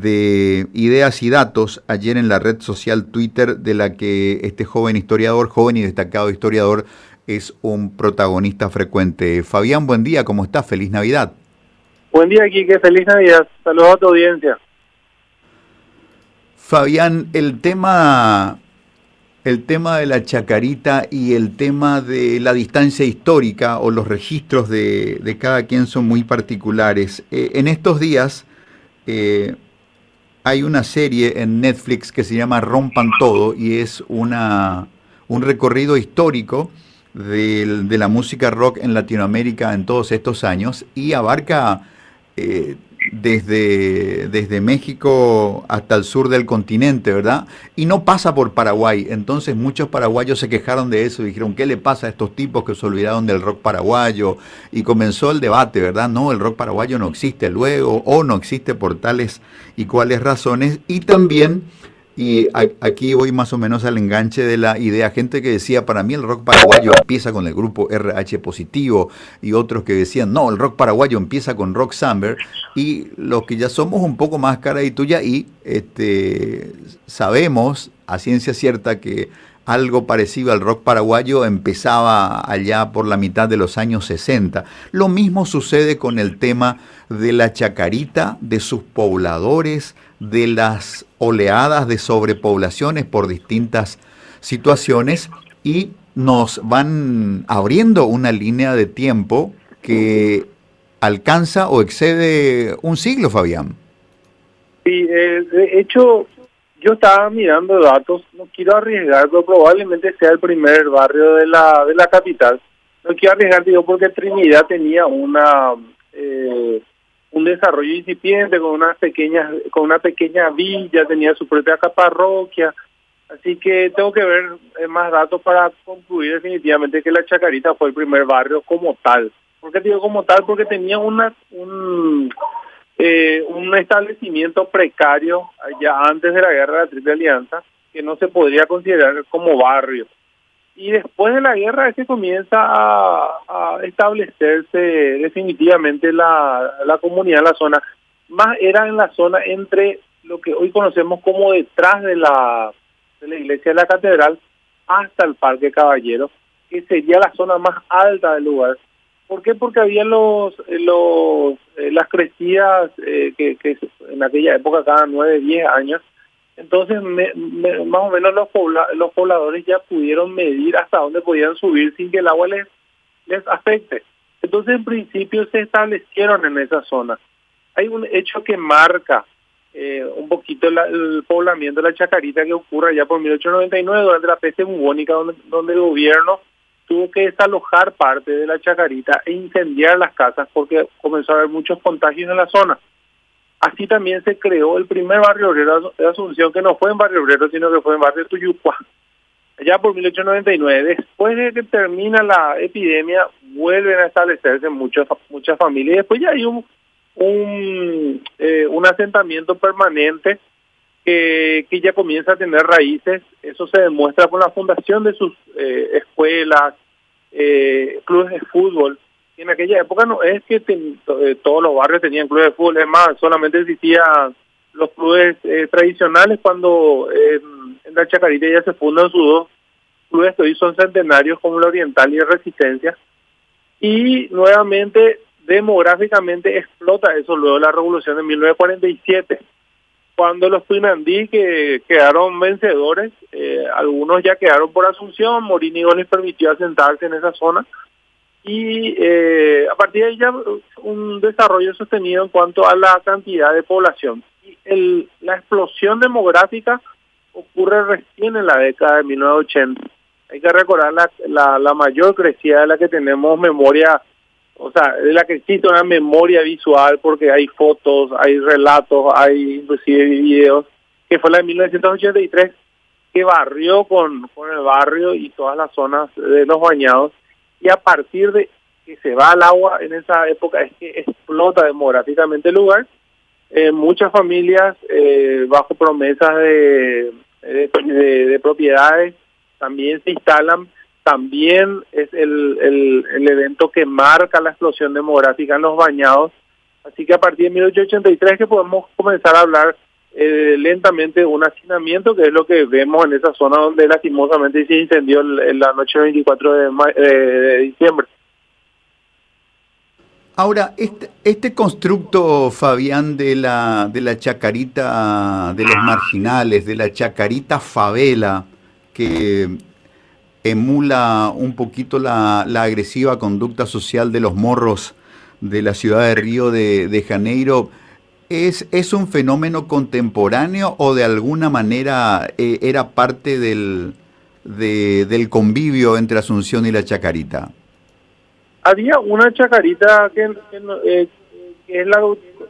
de ideas y datos ayer en la red social Twitter de la que este joven historiador, joven y destacado historiador, es un protagonista frecuente. Fabián, buen día, ¿cómo estás? Feliz Navidad. Buen día, Quique, feliz Navidad. Saludos a tu audiencia. Fabián, el tema, el tema de la chacarita y el tema de la distancia histórica o los registros de, de cada quien son muy particulares. Eh, en estos días... Eh, hay una serie en Netflix que se llama Rompan Todo y es una, un recorrido histórico de, la música rock en Latinoamérica en todos estos años y abarca eh, desde, desde México hasta el sur del continente, ¿verdad? Y no pasa por Paraguay. Entonces muchos paraguayos se quejaron de eso, dijeron, ¿qué le pasa a estos tipos que se olvidaron del rock paraguayo? Y comenzó el debate, ¿verdad? No, el rock paraguayo no existe luego o no existe por tales y cuáles razones. Y también y aquí voy más o menos al enganche de la idea. Gente que decía, para mí el rock paraguayo empieza con el grupo RH positivo y otros que decían, no, el rock paraguayo empieza con Rock Summer. Y los que ya somos un poco más cara y tuya y este, sabemos a ciencia cierta que algo parecido al rock paraguayo empezaba allá por la mitad de los años 60. Lo mismo sucede con el tema de la chacarita, de sus pobladores, de las oleadas de sobrepoblaciones por distintas situaciones y nos van abriendo una línea de tiempo que alcanza o excede un siglo, Fabián. Sí, eh, de hecho, yo estaba mirando datos, no quiero arriesgar, pero probablemente sea el primer barrio de la de la capital. No quiero arriesgar, digo, porque Trinidad tenía una eh, un desarrollo incipiente con una pequeña con una pequeña villa, tenía su propia parroquia, así que tengo que ver eh, más datos para concluir definitivamente que la Chacarita fue el primer barrio como tal. ¿Por qué digo como tal? Porque tenía una un eh, un establecimiento precario ya antes de la guerra de la Triple Alianza que no se podría considerar como barrio. Y después de la guerra es que comienza a, establecerse definitivamente la, la comunidad en la zona. Más era en la zona entre lo que hoy conocemos como detrás de la, de la iglesia de la catedral hasta el Parque Caballero, que sería la zona más alta del lugar ¿Por qué? Porque había los, los eh, las crecidas eh, que, que en aquella época cada nueve, diez años. Entonces, más o menos los, los pobladores ya pudieron medir hasta dónde podían subir sin que el agua les, les afecte. Entonces, en principio, se establecieron en esa zona. Hay un hecho que marca un poquito el poblamiento de la Chacarita que ocurre ya por 1899 durante la peste bubónica, donde, donde el gobierno tuvo que desalojar parte de la chacarita e incendiar las casas porque comenzó a haber muchos contagios en la zona. Así también se creó el primer barrio obrero de Asunción, que no fue en barrio obrero, sino que fue en barrio Tuyucua, allá por 1899. Después de que termina la epidemia, vuelven a establecerse muchas muchas familias y después ya hay un, un, eh, un asentamiento permanente que, ya comienza a tener raíces. Eso se demuestra con la fundación de sus eh, escuelas, eh, clubes de fútbol. En aquella época no es que eh, todos los barrios tenían clubes de fútbol, es más, solamente existían los clubes tradicionales cuando en la Chacarita ya se fundan sus dos clubes que hoy son centenarios como la Oriental y Resistencia. Y nuevamente, demográficamente explota eso luego de la revolución de 1947 cuando los Pinandí que quedaron vencedores, eh, algunos ya quedaron por Asunción, Morínigo les permitió asentarse en esa zona y eh, a partir de ahí ya un desarrollo sostenido en cuanto a la cantidad de población. Y el, la explosión demográfica ocurre recién en la década de 1980. Hay que recordar la, la, la mayor crecida de la que tenemos memoria o sea, de la que existe una memoria visual porque hay fotos, hay relatos, hay inclusive videos, que fue la de 1983, que barrió con, con el barrio y todas las zonas de los bañados, y a partir de que se va al agua en esa época es que explota demográficamente el lugar, eh, muchas familias eh, bajo promesas de, de propiedades también se instalan también es el, el, evento que marca la explosión demográfica en los bañados. Así que a partir de 1883 que podemos comenzar a hablar eh, lentamente un hacinamiento, que es lo que vemos en esa zona donde lastimosamente se incendió en la noche del 24 de, de diciembre. Ahora, este, este constructo, Fabián, de la, de la chacarita de los marginales, de la chacarita favela, que emula un poquito la, la agresiva conducta social de los morros de la ciudad de Río de, Janeiro, ¿es, ¿es un fenómeno contemporáneo o de alguna manera eh, era parte del, del convivio entre Asunción y la chacarita? había una chacarita que, eh, es la,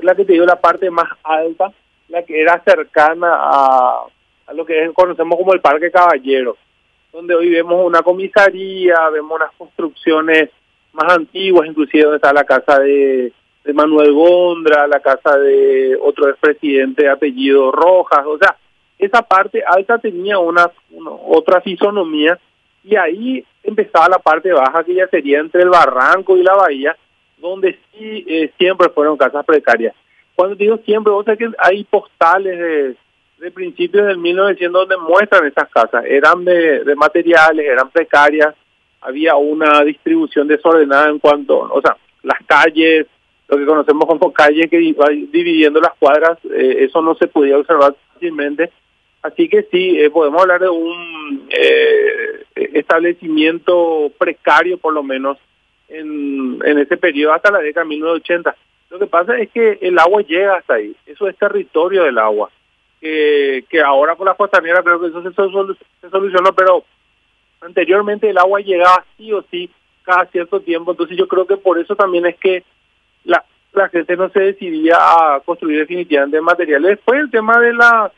la, que te digo la parte más alta, la que era cercana a, a lo que conocemos como el Parque Caballero, donde hoy vemos una comisaría, vemos unas construcciones más antiguas, inclusive donde está la casa de, de Manuel Gondra, la casa de otro expresidente de apellido Rojas, o sea, esa parte alta tenía una, una otra fisonomía y ahí empezaba la parte baja que ya sería entre el barranco y la bahía, donde sí eh, siempre fueron casas precarias. Cuando digo siempre, vos sabés que hay postales de, principios del 1900 donde muestran esas casas, eran de materiales, eran precarias, había una distribución desordenada en cuanto, o sea, las calles, lo que conocemos como calles que iba dividiendo las cuadras, eh, eso no se podía observar fácilmente Así que sí, eh, podemos hablar de un eh, establecimiento precario, por lo menos, en, en ese periodo hasta la década de 1980. Lo que pasa es que el agua llega hasta ahí, eso es territorio del agua, que, que ahora con la costanera creo que eso se, se solucionó, pero anteriormente el agua llegaba sí o sí cada cierto tiempo, entonces yo creo que por eso también es que la, la gente no se decidía a construir definitivamente materiales. Después el tema de la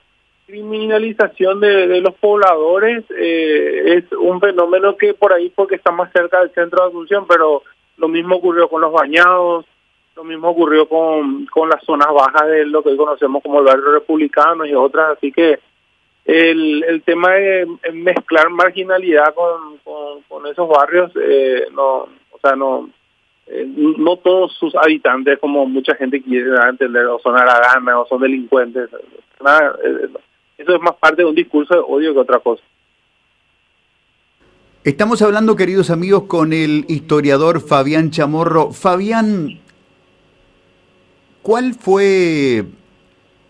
criminalización de, los pobladores eh, es un fenómeno que por ahí porque está más cerca del centro de Asunción, pero lo mismo ocurrió con los bañados, lo mismo ocurrió con, con las zonas bajas de lo que hoy conocemos como el barrio republicano y otras, así que el, el tema de mezclar marginalidad con, con, esos barrios, eh, no, o sea, no, eh, no todos sus habitantes, como mucha gente quiere entender, o son haraganas o son delincuentes. Nada, eso es más parte de un discurso de odio que otra cosa. Estamos hablando, queridos amigos, con el historiador Fabián Chamorro. Fabián, ¿cuál fue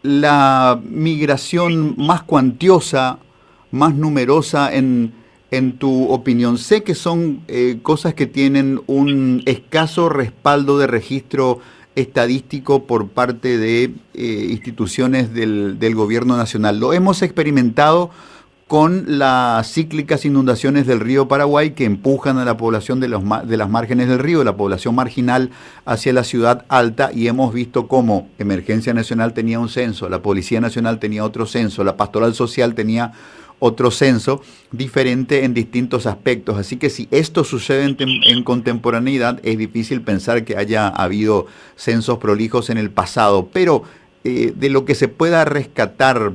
la migración más cuantiosa, más numerosa en, en tu opinión? Sé que son eh, cosas que tienen un escaso respaldo de registro estadístico por parte de eh, instituciones del, del, gobierno nacional. Lo hemos experimentado con las cíclicas inundaciones del río Paraguay que empujan a la población de, los, de las márgenes del río, la población marginal, hacia la ciudad alta y hemos visto cómo Emergencia Nacional tenía un censo, la Policía Nacional tenía otro censo, la Pastoral Social tenía otro censo diferente en distintos aspectos. Así que si esto sucede en, contemporaneidad, es difícil pensar que haya habido censos prolijos en el pasado. Pero eh, de lo que se pueda rescatar,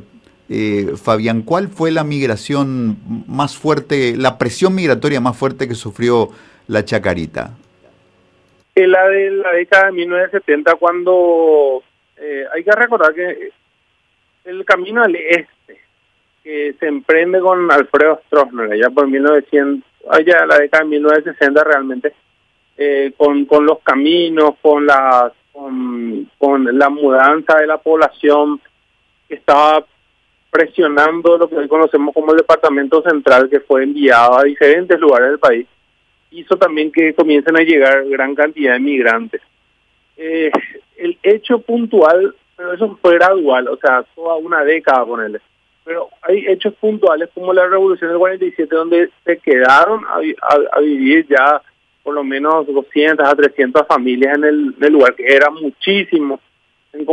eh, Fabián, ¿cuál fue la migración más fuerte, la presión migratoria más fuerte que sufrió la Chacarita? La de la década de 1970, cuando eh, hay que recordar que el camino al este que se emprende con Alfredo Stroessner, ya por 1900, allá la década de 1960 realmente, eh, con, con los caminos, con la, con, con la mudanza de la población que estaba presionando lo que hoy conocemos como el Departamento Central, que fue enviado a diferentes lugares del país, hizo también que comiencen a llegar gran cantidad de migrantes. Eh, el hecho puntual, pero eso fue gradual, o sea, toda una década, ponerle pero hay hechos puntuales como la revolución del 47 donde se quedaron a, vivir ya por lo menos 200 a 300 familias en el, lugar, que era muchísimo en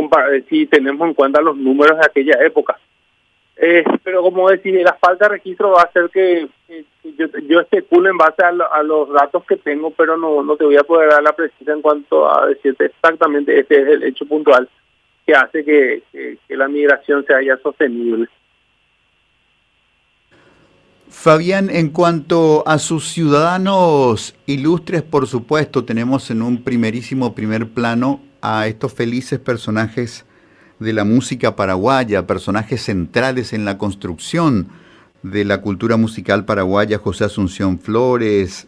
si tenemos en cuenta los números de aquella época. Eh, pero como decir, la falta de registro va a hacer que, yo, yo especule en base a, los datos que tengo, pero no, no te voy a poder dar la precisa en cuanto a decirte exactamente este es el hecho puntual que hace que, que la migración sea ya sostenible. Fabián, en cuanto a sus ciudadanos ilustres, por supuesto, tenemos en un primerísimo primer plano a estos felices personajes de la música paraguaya, personajes centrales en la construcción de la cultura musical paraguaya, José Asunción Flores,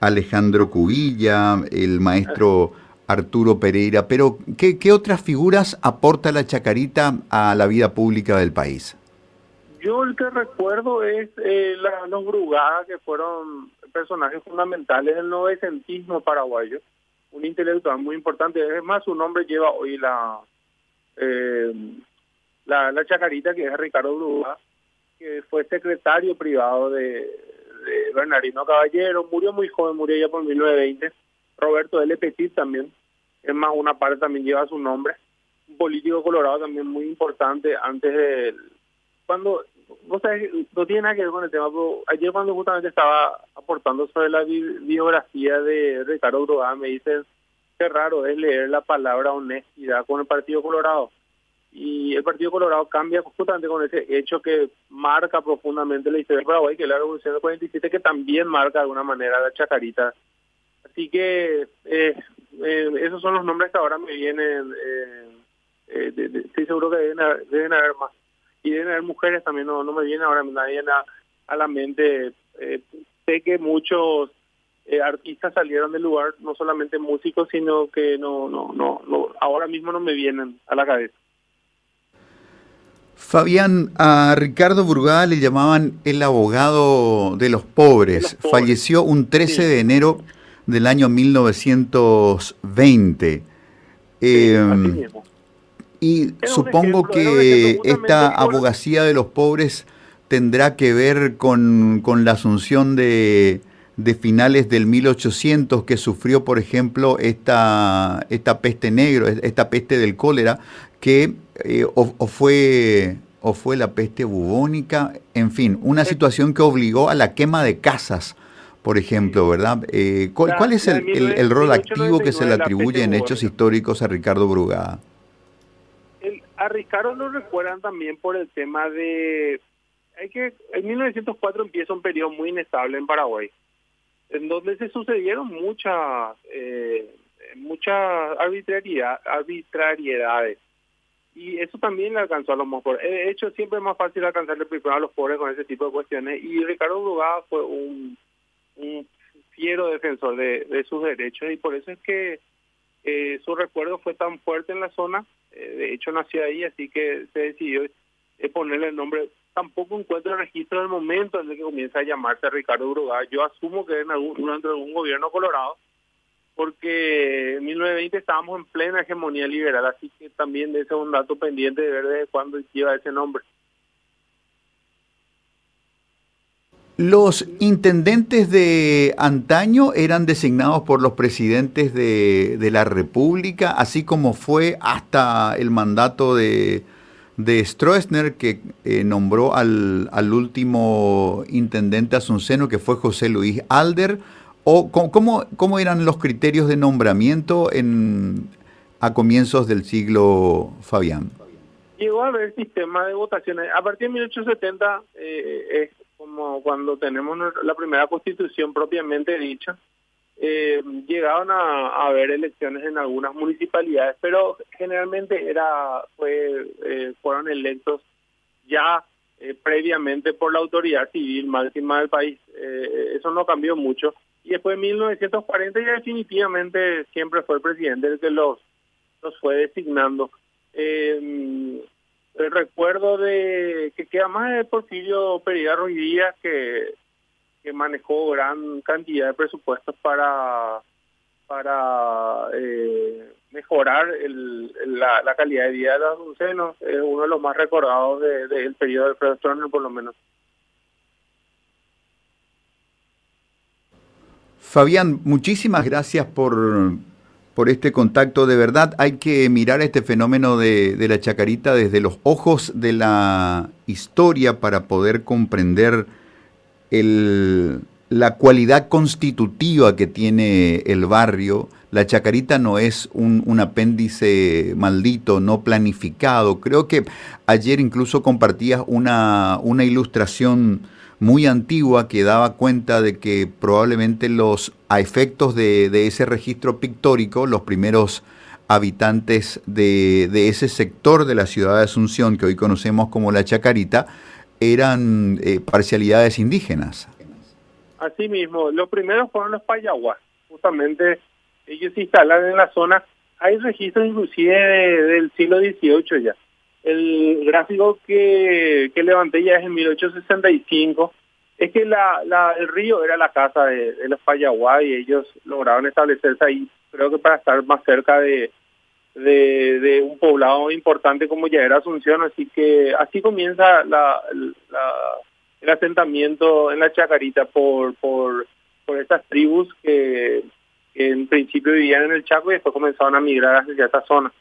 Alejandro Cubilla, el maestro Arturo Pereira, pero ¿qué, otras figuras aporta la Chacarita a la vida pública del país? Yo el que recuerdo es eh, los Brugada, que fueron personajes fundamentales del novecentismo paraguayo, un intelectual muy importante, es más, su nombre lleva hoy la, eh, la, Chacarita, que es Ricardo Brugada, que fue secretario privado de, Bernardino Caballero, murió muy joven, murió ya por 1920. Roberto L. Petit también, es más, una parte también lleva su nombre. Un político colorado también muy importante antes de... Cuando, no tiene nada que ver con el tema, pero ayer cuando justamente estaba aportando sobre la biografía de Ricardo Broda, me dicen, qué raro es leer la palabra honestidad con el Partido Colorado y el Partido Colorado cambia justamente con ese hecho que marca profundamente la historia de Paraguay, que es la Revolución del 47, que también marca de alguna manera la Chacarita. Así que eh, eh, esos son los nombres que ahora me vienen, eh, estoy seguro que deben haber, más. Y deben haber mujeres también, no, no me viene ahora nadie a, a la mente. sé que muchos artistas salieron del lugar, no solamente músicos, sino que no, no, no, no, ahora mismo no me vienen a la cabeza. Fabián, a Ricardo Brugada le llamaban el abogado de los pobres. Falleció un 13 de enero del año 1920. Em, y supongo que esta abogacía de los pobres tendrá que ver con, la asunción de, finales del 1800 que sufrió, por ejemplo, esta, esta peste negra, esta peste del cólera, que eh, o, fue o fue la peste bubónica, en fin, una situación que obligó a la quema de casas, por ejemplo, ¿verdad? Eh, ¿cuál, es el, rol activo que se le atribuye en hechos históricos a Ricardo Brugada? A Ricardo lo recuerdan también por el tema de... Hay que En 1904 empieza un periodo muy inestable en Paraguay, en donde se sucedieron muchas, muchas arbitrariedad, arbitrariedades y eso también le alcanzó a los más pobres. De hecho, siempre es más fácil alcanzarle primero a los pobres con ese tipo de cuestiones. Y Ricardo Brugada fue un fiero defensor de, sus derechos y por eso es que eh, su recuerdo fue tan fuerte en la zona. Eh, de hecho, nació ahí, así que se decidió eh, ponerle el nombre. Tampoco encuentro registro del momento en el que comienza a llamarse Ricardo Brugada. Yo asumo que en algún, durante algún gobierno colorado porque en 1920 estábamos en plena hegemonía liberal, así que también ese es un dato pendiente de ver desde cuándo lleva ese nombre. Los intendentes de antaño eran designados por los presidentes de, la República, así como fue hasta el mandato de, de Stroessner, que eh, nombró al, al último intendente asunceno, que fue José Luis Alder ¿O cómo, cómo eran los criterios de nombramiento en, a comienzos del siglo, Fabián? Llegó a haber sistema de votaciones. A partir de 1870 eh, es como cuando tenemos la primera constitución propiamente dicha. Eh, llegaron a, haber elecciones en algunas municipalidades, pero generalmente era fue eh, fueron electos ya eh, previamente por la autoridad civil máxima del país. eso no cambió mucho y después de 1940 ya definitivamente siempre fue el presidente el que los, los fue designando. Eh, el recuerdo de que queda más de Porfirio Pereira Ruiz Díaz que, manejó gran cantidad de presupuestos para para eh, mejorar el, la, calidad de vida de los azucenos, es uno de los más recordados del de, periodo de Alfredo por lo menos. Fabián, muchísimas gracias por, por este contacto. De verdad, hay que mirar este fenómeno de, la chacarita desde los ojos de la historia para poder comprender la cualidad constitutiva que tiene el barrio. La chacarita no es un, un, apéndice maldito, no planificado. Creo que ayer incluso compartías una ilustración muy antigua que daba cuenta de que probablemente los a efectos de, ese registro pictórico, los primeros habitantes de, de, ese sector de la ciudad de Asunción que hoy conocemos como la Chacarita eran eh, parcialidades indígenas. Así mismo, los primeros fueron los payaguas, justamente ellos se instalan en la zona, hay registros inclusive del siglo XVIII ya. El gráfico que, que levanté ya es en 1865, es que la, el río era la casa de, de los payaguas y ellos lograron establecerse ahí, creo que para estar más cerca de, de, un poblado importante como ya era Asunción, así que así comienza el asentamiento en la Chacarita por, por, por estas tribus que, que, en principio vivían en el Chaco y después comenzaron a migrar hacia esta zona.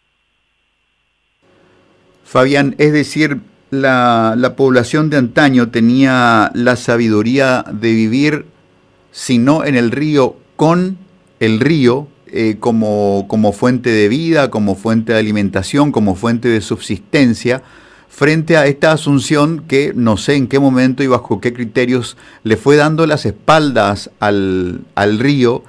Fabián, es decir, la, la población de antaño tenía la sabiduría de vivir, si no en el río, con el río, eh, como, como fuente de vida, como fuente de alimentación, como fuente de subsistencia, frente a esta asunción que no sé en qué momento y bajo qué criterios le fue dando las espaldas al, al río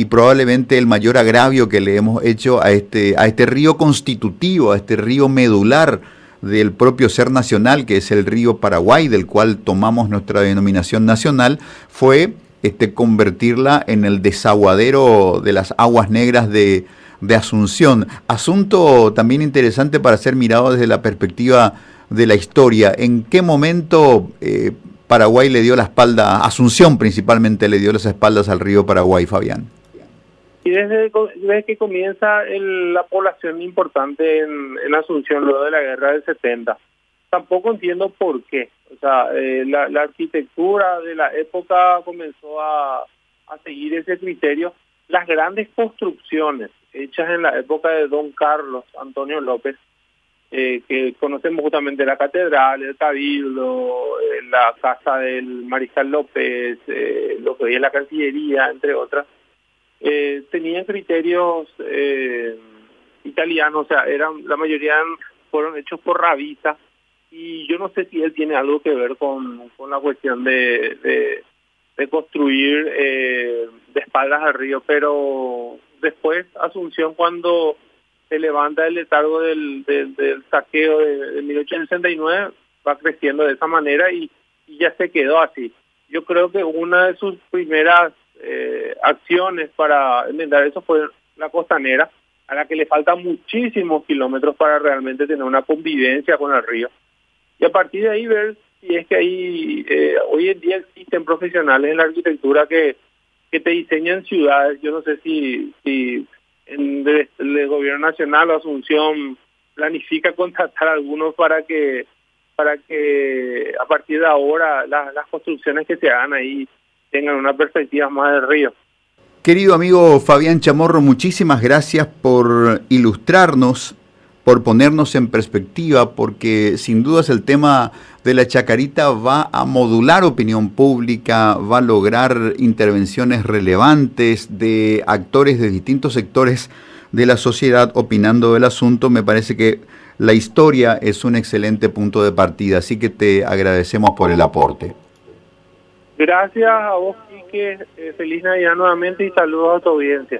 y probablemente el mayor agravio que le hemos hecho a este, a este río constitutivo, a este río medular del propio ser nacional, que es el río Paraguay, del cual tomamos nuestra denominación nacional, fue este, convertirla en el desaguadero de las aguas negras de, Asunción. Asunto también interesante para ser mirado desde la perspectiva de la historia. ¿En qué momento eh, Paraguay le dio la espalda, Asunción principalmente le dio las espaldas al río Paraguay, Fabián? Y desde, desde que comienza el, la población importante en, Asunción, luego de la guerra del 70 tampoco entiendo por qué. O sea, eh, la, arquitectura de la época comenzó a, a seguir ese criterio. Las grandes construcciones hechas en la época de Don Carlos Antonio López, eh, que conocemos justamente la catedral, el cabildo, eh, la casa del mariscal López, lo que hoy es la Cancillería, entre otras, eh, tenían criterios eh, italianos, o sea, eran la mayoría fueron hechos por Ravisa, y yo no sé si él tiene algo que ver con, con la cuestión de, de, construir eh, de espaldas al río, pero después Asunción cuando se levanta el letargo del, del, del saqueo de, de 1869 va creciendo de esa manera y, y, ya se quedó así. Yo creo que una de sus primeras eh, acciones para enmendar eso fue la costanera, a la que le faltan muchísimos kilómetros para realmente tener una convivencia con el río. Y a partir de ahí ver si es que hay, eh, hoy en día existen profesionales en la arquitectura que, que te diseñan ciudades, yo no sé si, si en el, gobierno nacional o Asunción planifica contratar a algunos para que para que a partir de ahora la, las construcciones que se hagan ahí tengan una perspectiva más del río. Querido amigo Fabián Chamorro, muchísimas gracias por ilustrarnos por ponernos en perspectiva, porque sin dudas el tema de la chacarita va a modular opinión pública, va a lograr intervenciones relevantes de actores de distintos sectores de la sociedad opinando del asunto. Me parece que la historia es un excelente punto de partida, así que te agradecemos por el aporte. Gracias a vos, Quique. Eh, feliz Navidad nuevamente y saludos a tu audiencia.